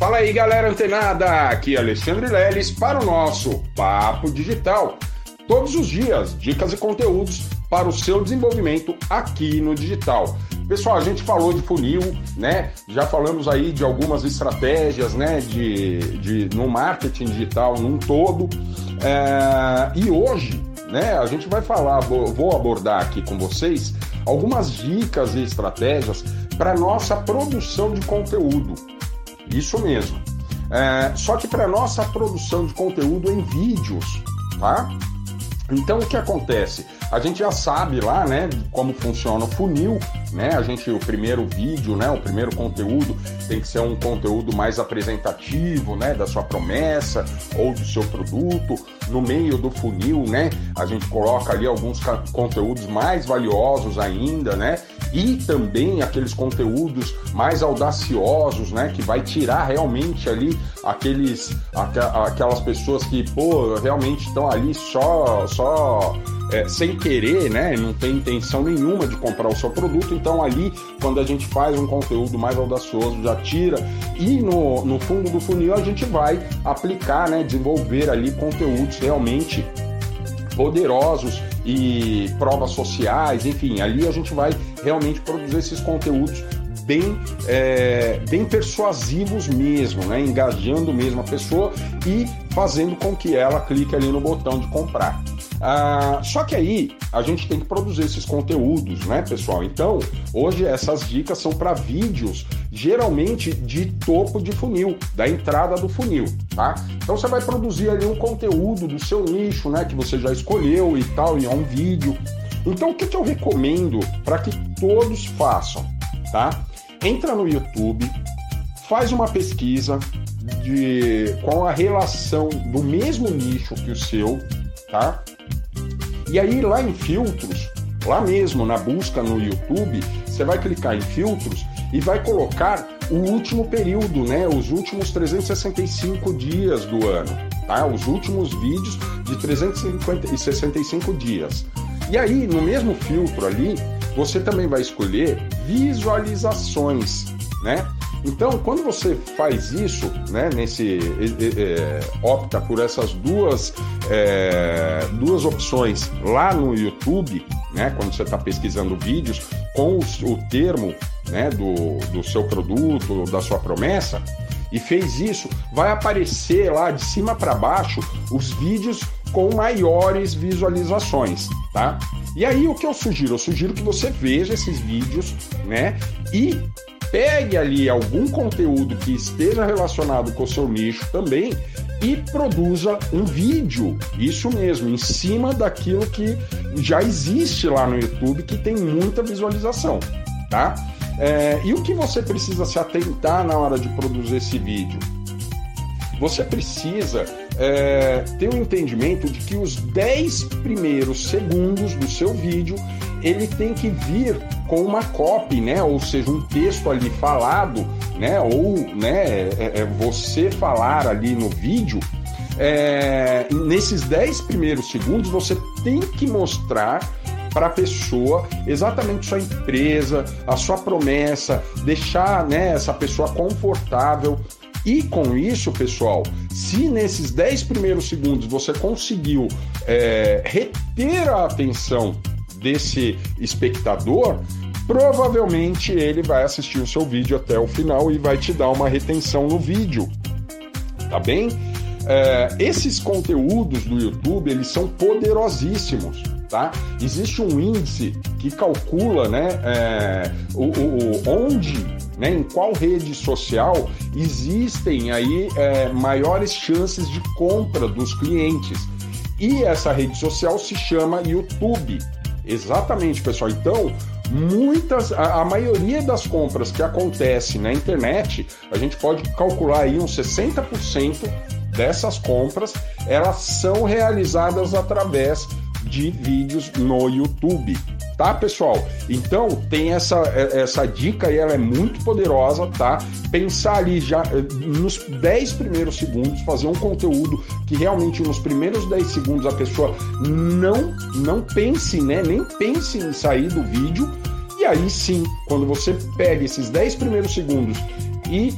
Fala aí, galera antenada! Aqui é Alexandre Leles para o nosso Papo Digital. Todos os dias, dicas e conteúdos para o seu desenvolvimento aqui no digital. Pessoal, a gente falou de funil, né? Já falamos aí de algumas estratégias, né? De, de no marketing digital num todo. É, e hoje, né? A gente vai falar, vou abordar aqui com vocês algumas dicas e estratégias para nossa produção de conteúdo. Isso mesmo. É, só que para nossa produção de conteúdo em vídeos, tá? Então o que acontece? A gente já sabe lá, né, como funciona o funil, né? A gente o primeiro vídeo, né, o primeiro conteúdo tem que ser um conteúdo mais apresentativo, né, da sua promessa ou do seu produto. No meio do funil, né, a gente coloca ali alguns conteúdos mais valiosos ainda, né? E também aqueles conteúdos mais audaciosos, né, que vai tirar realmente ali aqueles aquelas pessoas que, pô, realmente estão ali só só é, sem querer, né? Não tem intenção nenhuma de comprar o seu produto. Então, ali, quando a gente faz um conteúdo mais audacioso, já tira. E no, no fundo do funil, a gente vai aplicar, né? Desenvolver ali conteúdos realmente poderosos e provas sociais, enfim, ali a gente vai realmente produzir esses conteúdos bem, é, bem persuasivos mesmo, né? engajando mesmo a pessoa e fazendo com que ela clique ali no botão de comprar. Ah, só que aí a gente tem que produzir esses conteúdos, né, pessoal? Então, hoje essas dicas são para vídeos, geralmente de topo de funil, da entrada do funil, tá? Então você vai produzir ali um conteúdo do seu nicho, né, que você já escolheu e tal, e é um vídeo. Então, o que, que eu recomendo para que todos façam, tá? Entra no YouTube, faz uma pesquisa de qual a relação do mesmo nicho que o seu, tá? E aí lá em filtros, lá mesmo na busca no YouTube, você vai clicar em filtros e vai colocar o último período, né? Os últimos 365 dias do ano, tá? Os últimos vídeos de 365 dias. E aí, no mesmo filtro ali, você também vai escolher visualizações, né? Então, quando você faz isso, né, nesse é, opta por essas duas, é, duas opções lá no YouTube, né, quando você está pesquisando vídeos com o, o termo né, do, do seu produto, da sua promessa, e fez isso, vai aparecer lá de cima para baixo os vídeos com maiores visualizações, tá? E aí o que eu sugiro? Eu sugiro que você veja esses vídeos, né? E pegue ali algum conteúdo que esteja relacionado com o seu nicho também e produza um vídeo, isso mesmo, em cima daquilo que já existe lá no YouTube, que tem muita visualização, tá? É, e o que você precisa se atentar na hora de produzir esse vídeo? Você precisa é, ter o um entendimento de que os 10 primeiros segundos do seu vídeo ele tem que vir com uma copy, né? Ou seja, um texto ali falado, né? Ou né, é, é você falar ali no vídeo. É, nesses 10 primeiros segundos, você tem que mostrar para a pessoa exatamente sua empresa, a sua promessa, deixar né, essa pessoa confortável. E com isso, pessoal, se nesses 10 primeiros segundos você conseguiu é, reter a atenção desse espectador, provavelmente ele vai assistir o seu vídeo até o final e vai te dar uma retenção no vídeo. Tá bem? É, esses conteúdos do YouTube eles são poderosíssimos. Tá? Existe um índice que calcula né, é, o, o, onde, né, em qual rede social existem aí é, maiores chances de compra dos clientes. E essa rede social se chama YouTube. Exatamente, pessoal. Então, muitas, a, a, maioria das compras que acontece na internet, a gente pode calcular aí uns 60% dessas compras, elas são realizadas através de vídeos no YouTube tá, pessoal? Então, tem essa, essa dica e ela é muito poderosa, tá? Pensar ali já eh, nos 10 primeiros segundos, fazer um conteúdo que realmente nos primeiros 10 segundos a pessoa não, não pense, né? Nem pense em sair do vídeo. E aí sim, quando você pega esses 10 primeiros segundos e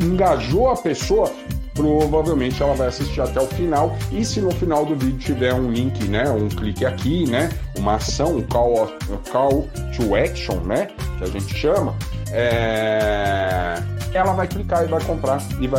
engajou a pessoa, provavelmente ela vai assistir até o final. E se no final do vídeo tiver um link, né, um clique aqui, né, uma ação, um call, call to action, né, que a gente chama, é... ela vai clicar e vai comprar e vai